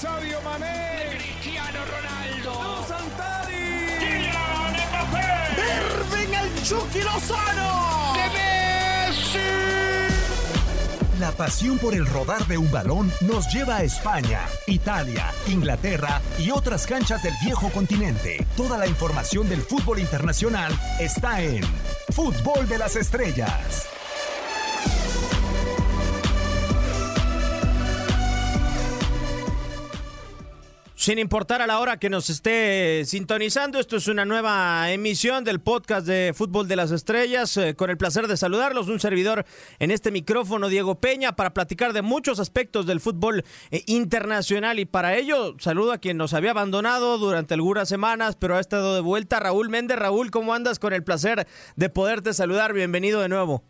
Sadio Mané, Cristiano Ronaldo, Santari, Kylian Mbappé, Irving el Chucky Lozano, Messi. La pasión por el rodar de un balón nos lleva a España, Italia, Inglaterra y otras canchas del viejo continente. Toda la información del fútbol internacional está en Fútbol de las Estrellas. Sin importar a la hora que nos esté sintonizando, esto es una nueva emisión del podcast de Fútbol de las Estrellas. Eh, con el placer de saludarlos, un servidor en este micrófono, Diego Peña, para platicar de muchos aspectos del fútbol eh, internacional. Y para ello, saludo a quien nos había abandonado durante algunas semanas, pero ha estado de vuelta, Raúl Méndez. Raúl, ¿cómo andas? Con el placer de poderte saludar. Bienvenido de nuevo.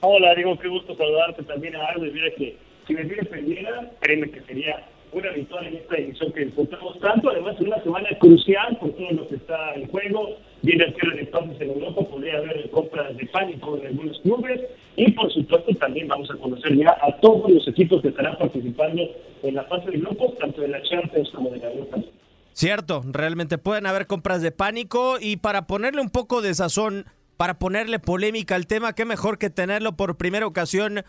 Hola, Diego, qué gusto saludarte también a Aldo. Mira que si me perdiera, créeme que sería una victoria en esta edición que disfrutamos tanto. Además, en una semana crucial por todo lo que está en juego. Viene el cierre de espacios en Europa, podría haber compras de pánico en algunos clubes. Y por supuesto, también vamos a conocer ya a todos los equipos que estarán participando en la fase de grupos, tanto de la Champions como de la Europa. Cierto, realmente pueden haber compras de pánico y para ponerle un poco de sazón, para ponerle polémica al tema, qué mejor que tenerlo por primera ocasión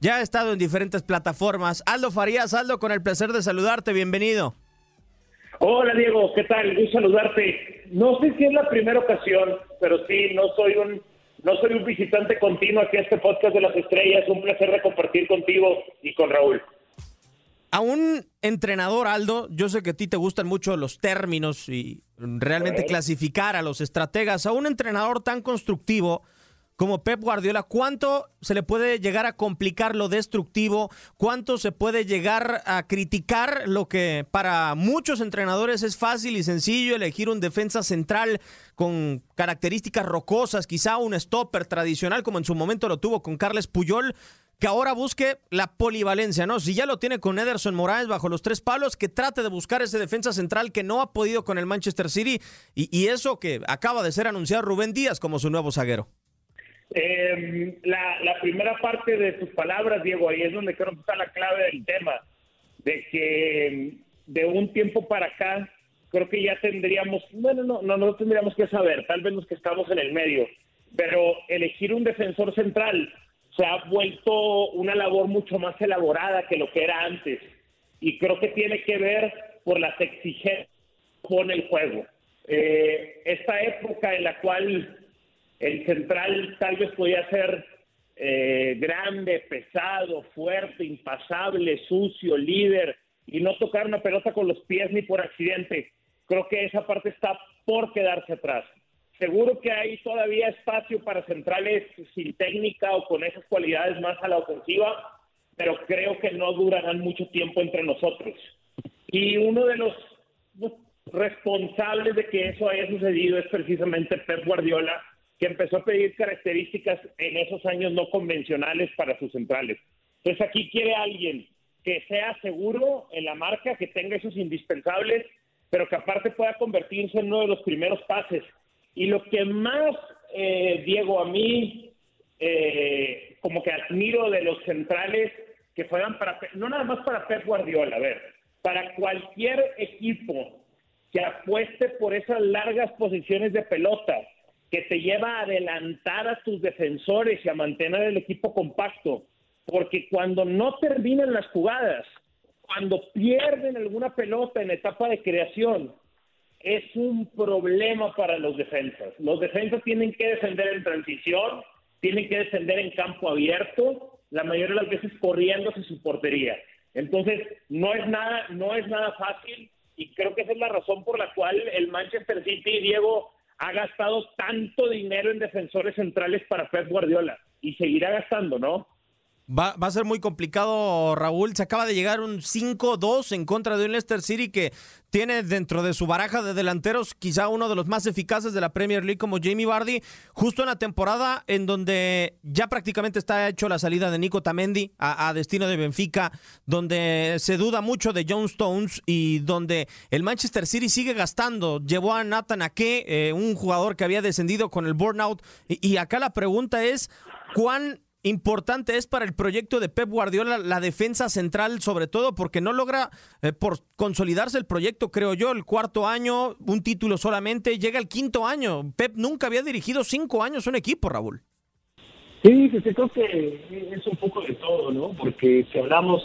ya ha estado en diferentes plataformas. Aldo Farías, Aldo, con el placer de saludarte, bienvenido. Hola Diego, ¿qué tal? Gusto saludarte. No sé si es la primera ocasión, pero sí, no soy un no soy un visitante continuo aquí a este podcast de las estrellas. Un placer de compartir contigo y con Raúl. A un entrenador, Aldo, yo sé que a ti te gustan mucho los términos y realmente clasificar a los estrategas. A un entrenador tan constructivo, como Pep Guardiola, ¿cuánto se le puede llegar a complicar lo destructivo? ¿Cuánto se puede llegar a criticar lo que para muchos entrenadores es fácil y sencillo elegir un defensa central con características rocosas, quizá un stopper tradicional como en su momento lo tuvo con Carles Puyol? que ahora busque la polivalencia, ¿no? Si ya lo tiene con Ederson Moraes bajo los tres palos, que trate de buscar ese defensa central que no ha podido con el Manchester City y, y eso que acaba de ser anunciado Rubén Díaz como su nuevo zaguero. Eh, la, la, primera parte de tus palabras, Diego, ahí es donde creo que está la clave del tema, de que de un tiempo para acá, creo que ya tendríamos, bueno, no, no, no tendríamos que saber, tal vez los que estamos en el medio, pero elegir un defensor central se ha vuelto una labor mucho más elaborada que lo que era antes, y creo que tiene que ver por las exigencias con el juego. Eh, esta época en la cual el central tal vez podía ser eh, grande, pesado, fuerte, impasable, sucio, líder y no tocar una pelota con los pies ni por accidente. Creo que esa parte está por quedarse atrás. Seguro que hay todavía espacio para centrales sin técnica o con esas cualidades más a la ofensiva, pero creo que no durarán mucho tiempo entre nosotros. Y uno de los responsables de que eso haya sucedido es precisamente Pep Guardiola, que empezó a pedir características en esos años no convencionales para sus centrales. Entonces aquí quiere alguien que sea seguro en la marca, que tenga esos indispensables, pero que aparte pueda convertirse en uno de los primeros pases. Y lo que más, eh, Diego, a mí, eh, como que admiro de los centrales que fueran para, no nada más para Pep Guardiola, a ver, para cualquier equipo que apueste por esas largas posiciones de pelota, que te lleva a adelantar a tus defensores y a mantener el equipo compacto. Porque cuando no terminan las jugadas, cuando pierden alguna pelota en etapa de creación, es un problema para los defensas. Los defensas tienen que defender en transición, tienen que defender en campo abierto, la mayoría de las veces corriéndose su portería. Entonces, no es nada, no es nada fácil y creo que esa es la razón por la cual el Manchester City, Diego, ha gastado tanto dinero en defensores centrales para Pep Guardiola y seguirá gastando, ¿no? Va, a ser muy complicado, Raúl. Se acaba de llegar un 5-2 en contra de un Leicester City que tiene dentro de su baraja de delanteros quizá uno de los más eficaces de la Premier League como Jamie Vardy, justo en la temporada en donde ya prácticamente está hecho la salida de Nico Tamendi a, a destino de Benfica, donde se duda mucho de John Stones y donde el Manchester City sigue gastando. Llevó a Nathan Ake, eh, un jugador que había descendido con el burnout, y, y acá la pregunta es, ¿cuán importante es para el proyecto de Pep Guardiola la defensa central, sobre todo porque no logra eh, por consolidarse el proyecto, creo yo, el cuarto año, un título solamente, llega el quinto año. Pep nunca había dirigido cinco años un equipo, Raúl. Sí, sí, creo que es un poco de todo, ¿no? Porque si hablamos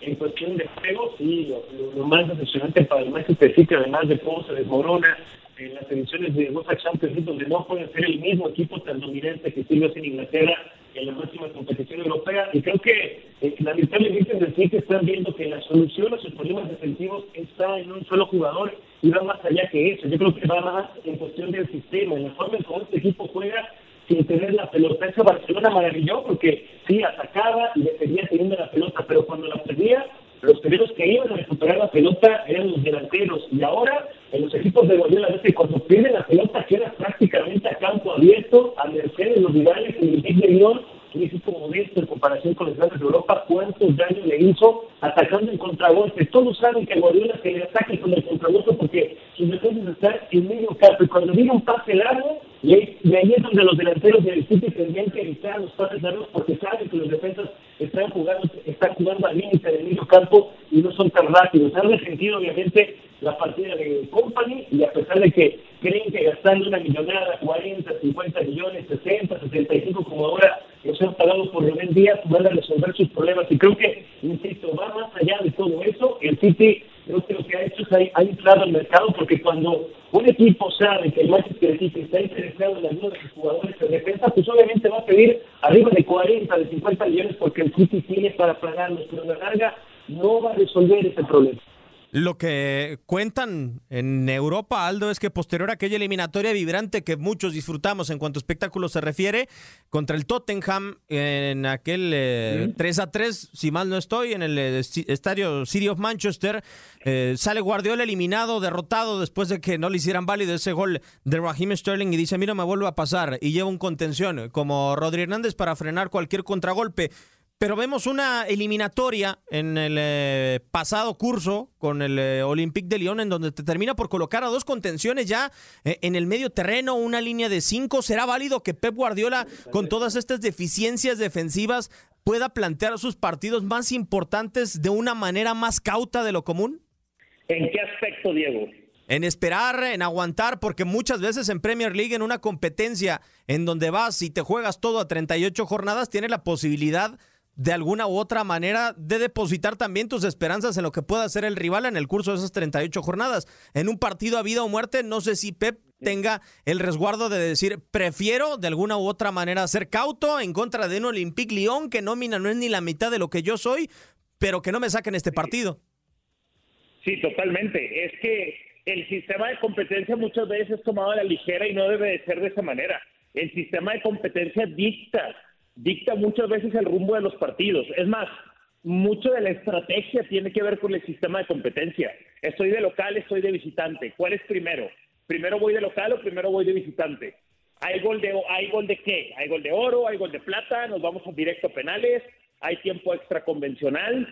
en cuestión de juego, sí, lo, más decepcionante para el Manchester City, además de cómo se desmorona en las ediciones de UEFA Champions donde no puede ser el mismo equipo tan dominante que sirve en Inglaterra en la máxima competición europea. Y creo que eh, lamentablemente en el City están viendo que la solución a sus problemas defensivos está en un solo jugador y va más allá que eso. Yo creo que va más en cuestión del sistema, en la forma en cómo este equipo juega sin tener la pelota. Eso Barcelona maravilló porque sí, atacaba y defendía teniendo la pelota, pero cuando la perdía, los primeros que iban a recuperar la pelota eran los delanteros. Y ahora, en los equipos de Guardiola, veces cuando pierden la pelota queda prácticamente a campo abierto, a merced de los rivales, el de Lyon, un equipo en comparación con los grandes de Europa, cuántos daños le hizo atacando en contragolpe. Todos saben que Guardiola se le ataque con el contragolpe porque sus defensas están en medio campo y cuando viene un pase largo, y ahí es donde los delanteros del City tendrían que evitar los pases largos porque saben que los defensas están jugando, están jugando al límite del medio campo y no son tan rápidos. Han resentido obviamente la partida de Company y a pesar de que creen que gastando una millonada, 40, 50 millones, 60, 75 como ahora los han pagado por Rubén Díaz, van a resolver sus problemas. Y creo que, insisto, va más allá de todo eso. El City creo que lo que ha hecho es ha, inflado el mercado porque cuando un equipo sabe que el Manchester City está interesado en ayuda de sus jugadores de defensa, pues obviamente va a pedir arriba de 40, de 50 millones porque el City tiene para pagarlos, pero a la larga no va a resolver ese problema. Lo que cuentan en Europa, Aldo, es que posterior a aquella eliminatoria vibrante que muchos disfrutamos en cuanto a espectáculo se refiere, contra el Tottenham en aquel 3 eh, a 3, si mal no estoy, en el eh, estadio City of Manchester, eh, sale Guardiola eliminado, derrotado después de que no le hicieran válido ese gol de Raheem Sterling y dice, a mí no me vuelvo a pasar y lleva un contención como Rodri Hernández para frenar cualquier contragolpe. Pero vemos una eliminatoria en el eh, pasado curso con el eh, Olympique de Lyon, en donde te termina por colocar a dos contenciones ya eh, en el medio terreno, una línea de cinco. ¿Será válido que Pep Guardiola, con todas estas deficiencias defensivas, pueda plantear sus partidos más importantes de una manera más cauta de lo común? ¿En qué aspecto, Diego? en esperar, en aguantar, porque muchas veces en Premier League, en una competencia en donde vas y te juegas todo a 38 jornadas, tiene la posibilidad de alguna u otra manera de depositar también tus esperanzas en lo que pueda hacer el rival en el curso de esas 38 jornadas. En un partido a vida o muerte, no sé si Pep tenga el resguardo de decir, prefiero de alguna u otra manera ser cauto en contra de un Olympique Lyon que nómina no es ni la mitad de lo que yo soy, pero que no me saquen este partido. Sí, totalmente. Es que el sistema de competencia muchas veces es tomado a la ligera y no debe de ser de esa manera. El sistema de competencia dicta dicta muchas veces el rumbo de los partidos. Es más, mucho de la estrategia tiene que ver con el sistema de competencia. Estoy de local, estoy de visitante. ¿Cuál es primero? ¿Primero voy de local o primero voy de visitante? ¿Hay gol de, hay gol de qué? ¿Hay gol de oro? ¿Hay gol de plata? ¿Nos vamos a directo a penales? ¿Hay tiempo extra convencional?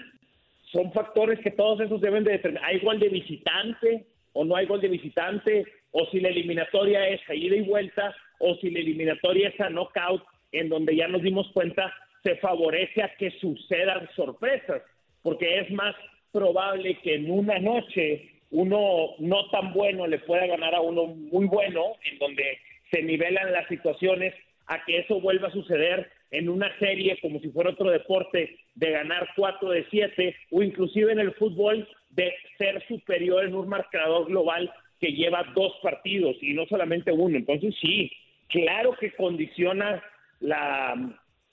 Son factores que todos esos deben de determinar. ¿Hay gol de visitante o no hay gol de visitante? ¿O si la eliminatoria es a ida y vuelta? ¿O si la eliminatoria es a knockout en donde ya nos dimos cuenta se favorece a que sucedan sorpresas, porque es más probable que en una noche uno no tan bueno le pueda ganar a uno muy bueno, en donde se nivelan las situaciones, a que eso vuelva a suceder en una serie como si fuera otro deporte, de ganar cuatro de siete, o inclusive en el fútbol de ser superior en un marcador global que lleva dos partidos y no solamente uno. Entonces sí, claro que condiciona la,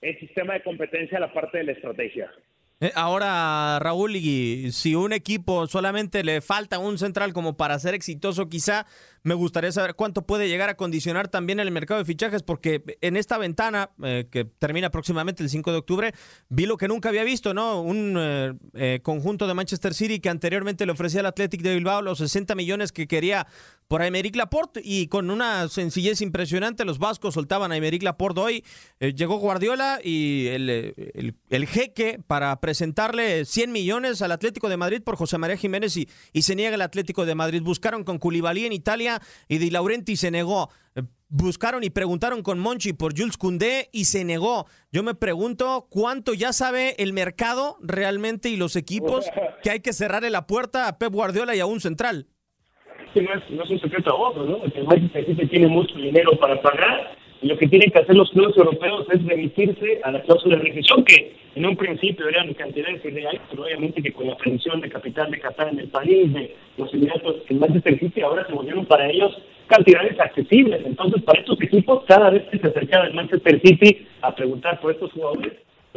el sistema de competencia la parte de la estrategia. Eh, ahora, Raúl, y si un equipo solamente le falta un central como para ser exitoso, quizá me gustaría saber cuánto puede llegar a condicionar también el mercado de fichajes, porque en esta ventana, eh, que termina próximamente el 5 de octubre, vi lo que nunca había visto, ¿no? Un eh, conjunto de Manchester City que anteriormente le ofrecía al Athletic de Bilbao los 60 millones que quería por Aymeric Laporte y con una sencillez impresionante los vascos soltaban a Aymeric Laporte hoy. Eh, llegó Guardiola y el, el, el, jeque para presentarle 100 millones al Atlético de Madrid por José María Jiménez y, y se niega el Atlético de Madrid. Buscaron con Koulibaly en Italia y Di Laurenti se negó. Eh, buscaron y preguntaron con Monchi por Jules Koundé y se negó. Yo me pregunto cuánto ya sabe el mercado realmente y los equipos que hay que cerrarle la puerta a Pep Guardiola y a un central. No, es, un secreto a vos, ¿no? El Manchester City tiene mucho dinero para pagar y lo que tienen que hacer los clubes europeos es remitirse a la cláusula de rescisión que en un principio eran cantidades irreales, pero obviamente que con la previsión de capital de Qatar en el país, de los Emiratos en Manchester City, ahora se volvieron para ellos cantidades accesibles. Entonces, para estos equipos, cada vez que se acercaba el Manchester City a preguntar por estos jugadores,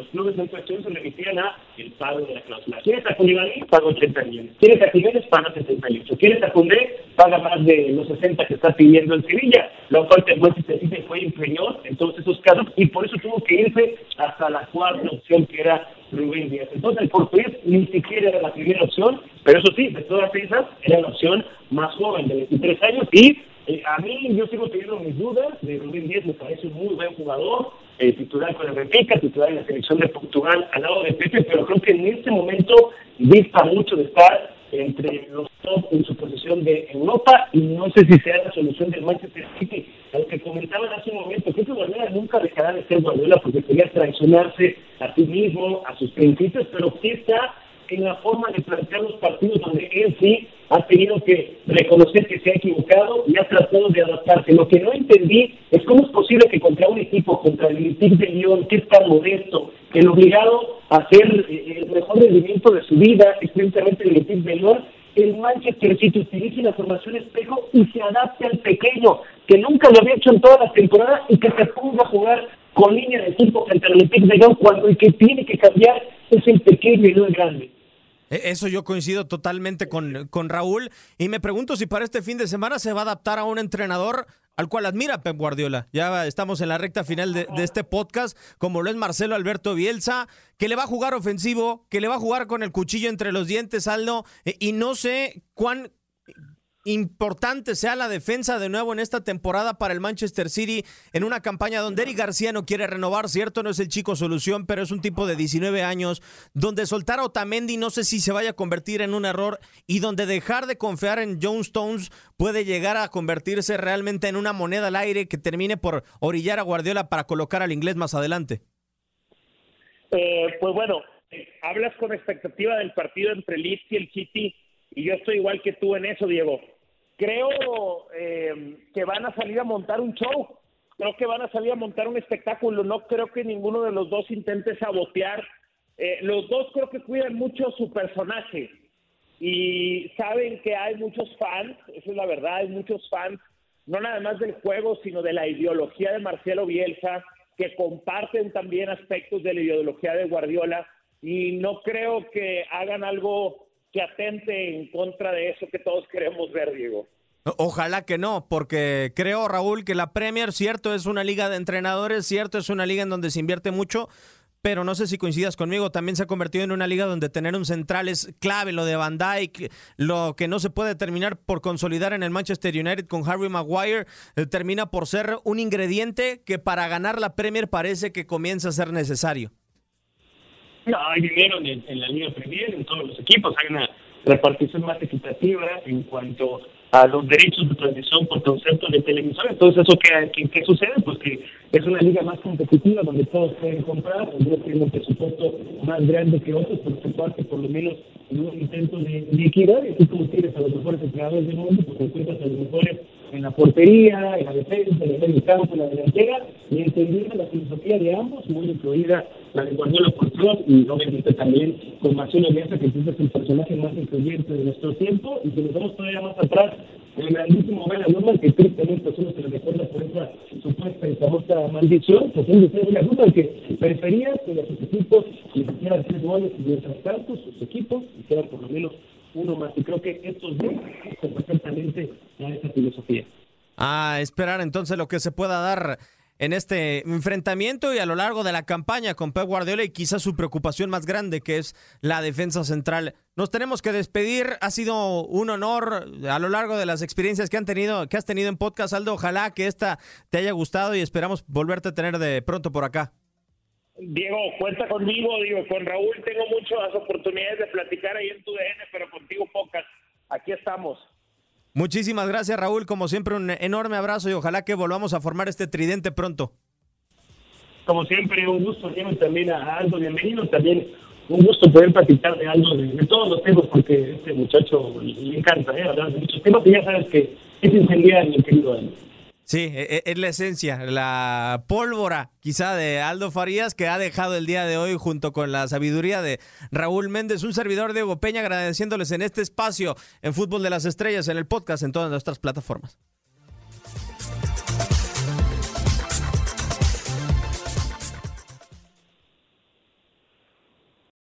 los clubes en cuestión se remitían a el pago de la cláusula. ¿Quieres a Koulibaly? Paga 80 millones. ¿Quieres a Jiménez? Paga 78. ¿Quieres a Koundé? Paga más de los 60 que está pidiendo el Sevilla. Lo cual el Manchester City fue inferior en todos esos casos y por eso tuvo que irse hasta la cuarta opción que era Rubén Díaz. Entonces el portugués ni siquiera era la primera opción, pero eso sí, de todas esas era la opción más joven de 23 años y eh, a mí yo sigo teniendo mis dudas de Rubén Díaz, me parece un muy buen jugador, eh, titular con el Benfica, titular en la selección de Portugal al lado de Pepe, pero creo que en este momento dista mucho de estar entre los top en su posición de Europa y no sé si sea la solución del Manchester City. Lo que comentaban hace un momento, creo que Guardiola nunca dejará de ser Guardiola porque quería traicionarse a sí mismo, a sus principios, pero sí está en la forma de plantear los partidos donde él sí ha tenido que reconocer que se ha equivocado y ha tratado de adaptarse. Lo que no entendí es cómo es posible que contra un equipo, contra el Olympique de Lyon, que es tan modesto, el obligado a hacer eh, el mejor rendimiento de su vida, es precisamente el Olympique de Lyon, el Manchester City utilice la formación espejo y se adapte al pequeño, que nunca lo había hecho en toda la temporada y que se ponga a jugar con línea de equipo frente al Olympique de Lyon cuando el que tiene que cambiar es el pequeño y no el grande. E, eso yo coincido totalmente con, con Raúl y me pregunto si para este fin de semana se va a adaptar a un entrenador al cual admira Pep Guardiola. Ya estamos en la recta final de, de, este podcast, como lo es Marcelo Alberto Bielsa, que le va a jugar ofensivo, que le va a jugar con el cuchillo entre los dientes, Aldo, e, y no sé cuán importante sea la defensa de nuevo en esta temporada para el Manchester City en una campaña donde Eric García no quiere renovar, cierto, no es el chico solución, pero es un tipo de 19 años, donde soltar a Otamendi no sé si se vaya a convertir en un error y donde dejar de confiar en John Stones puede llegar a convertirse realmente en una moneda al aire que termine por orillar a Guardiola para colocar al inglés más adelante. Eh, pues bueno, hablas con expectativa del partido entre Leeds y el City y yo estoy igual que tú en eso, Diego creo eh, que van a salir a montar un show, creo que van a salir a montar un espectáculo, no creo que ninguno de los dos intente sabotear, eh, los dos creo que cuidan mucho su personaje. Y saben que hay muchos fans, esa es la verdad, hay muchos fans, no nada más del juego, sino de la ideología de Marcelo Bielsa, que comparten también aspectos de la ideología de Guardiola. Y no creo que hagan algo que atente en contra de eso que todos queremos ver, Diego. Ojalá que no, porque creo, Raúl, que la Premier, cierto, es una liga de entrenadores, cierto, es una liga en donde se invierte mucho, pero no sé si coincidas conmigo, también se ha convertido en una liga donde tener un central es clave, lo de Van Dijk, lo que no se puede terminar por consolidar en el Manchester United con Harry Maguire, eh, termina por ser un ingrediente que para ganar la Premier parece que comienza a ser necesario. No, hay dinero en, en, la Liga Premier, en todos los equipos. Hay una repartición más equitativa en cuanto a los derechos de transmisión por concepto de televisor. Entonces, ¿eso qué, qué, sucede? Pues que es una liga más competitiva donde todos pueden comprar, donde tienen un presupuesto más grande que otros, por su por lo menos en un intento de, equidad. Y como tienes a los mejores entrenadores del mundo, pues encuentras a los mejores en la portería, en la defensa, en el campo, en la delantera, y entendiendo la filosofía de ambos, muy incluida la de Guardiola Portugal y obviamente también con Marcelo Bielsa, que es el personaje más influyente de nuestro tiempo, y si nos vamos todavía más atrás, el grandísimo Bela Norman, que tristemente solo se le recuerda por esa supuesta y famosa maldición, pues él decía una duda que prefería que los equipos le hicieran tres goles y mientras tanto sus equipos hicieran por lo menos uno más. Y creo que estos dos son perfectamente a esa filosofía. A esperar entonces lo que se pueda dar en este enfrentamiento y a lo largo de la campaña con Pep Guardiola y quizás su preocupación más grande que es la defensa central nos tenemos que despedir. Ha sido un honor a lo largo de las experiencias que han tenido, que has tenido en podcast, Aldo. Ojalá que esta te haya gustado y esperamos volverte a tener de pronto por acá. Diego, cuenta conmigo, digo, con Raúl tengo muchas oportunidades de platicar ahí en tu DN, pero contigo pocas. Aquí estamos. Muchísimas gracias, Raúl. Como siempre, un enorme abrazo y ojalá que volvamos a formar este tridente pronto. Como siempre, un gusto, Diego, también a Aldo. Bienvenido también. Un gusto poder platicar de algo de, todos los temas, porque este muchacho le encanta ¿eh? hablar de muchos temas y ya sabes que es incendiario, querido Aldo. Sí, e, e, es la esencia, la pólvora quizá de Aldo Farías que ha dejado el día de hoy junto con la sabiduría de Raúl Méndez, un servidor de Hugo Peña, agradeciéndoles en este espacio en Fútbol de las Estrellas, en el podcast, en todas nuestras plataformas.